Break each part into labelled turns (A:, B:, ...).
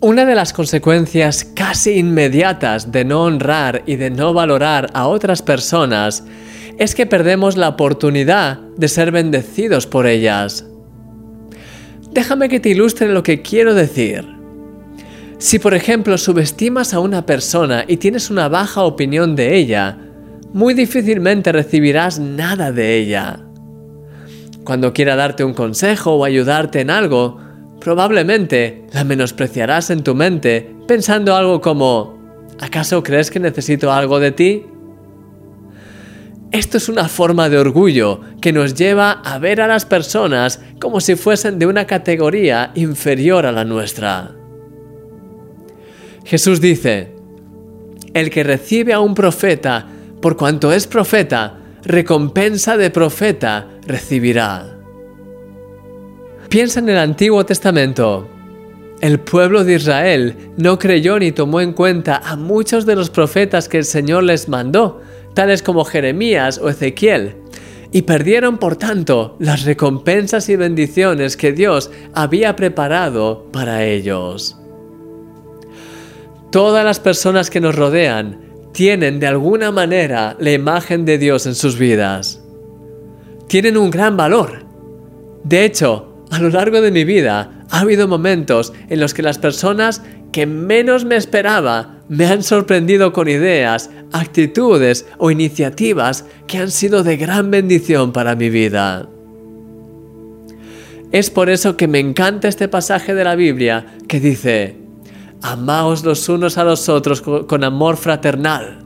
A: Una de las consecuencias casi inmediatas de no honrar y de no valorar a otras personas es que perdemos la oportunidad de ser bendecidos por ellas. Déjame que te ilustre lo que quiero decir. Si por ejemplo subestimas a una persona y tienes una baja opinión de ella, muy difícilmente recibirás nada de ella. Cuando quiera darte un consejo o ayudarte en algo, Probablemente la menospreciarás en tu mente pensando algo como ¿acaso crees que necesito algo de ti? Esto es una forma de orgullo que nos lleva a ver a las personas como si fuesen de una categoría inferior a la nuestra. Jesús dice, el que recibe a un profeta, por cuanto es profeta, recompensa de profeta recibirá. Piensa en el Antiguo Testamento. El pueblo de Israel no creyó ni tomó en cuenta a muchos de los profetas que el Señor les mandó, tales como Jeremías o Ezequiel, y perdieron por tanto las recompensas y bendiciones que Dios había preparado para ellos. Todas las personas que nos rodean tienen de alguna manera la imagen de Dios en sus vidas. Tienen un gran valor. De hecho, a lo largo de mi vida ha habido momentos en los que las personas que menos me esperaba me han sorprendido con ideas, actitudes o iniciativas que han sido de gran bendición para mi vida. Es por eso que me encanta este pasaje de la Biblia que dice, Amaos los unos a los otros con amor fraternal,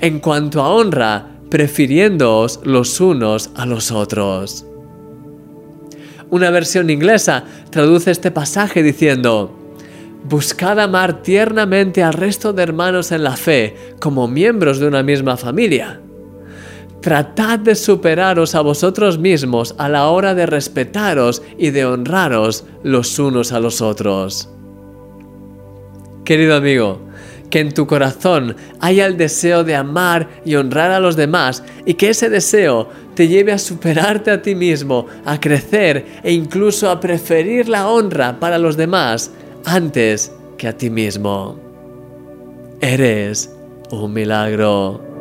A: en cuanto a honra, prefiriéndoos los unos a los otros. Una versión inglesa traduce este pasaje diciendo, Buscad amar tiernamente al resto de hermanos en la fe como miembros de una misma familia. Tratad de superaros a vosotros mismos a la hora de respetaros y de honraros los unos a los otros. Querido amigo, que en tu corazón haya el deseo de amar y honrar a los demás y que ese deseo te lleve a superarte a ti mismo, a crecer e incluso a preferir la honra para los demás antes que a ti mismo. Eres un milagro.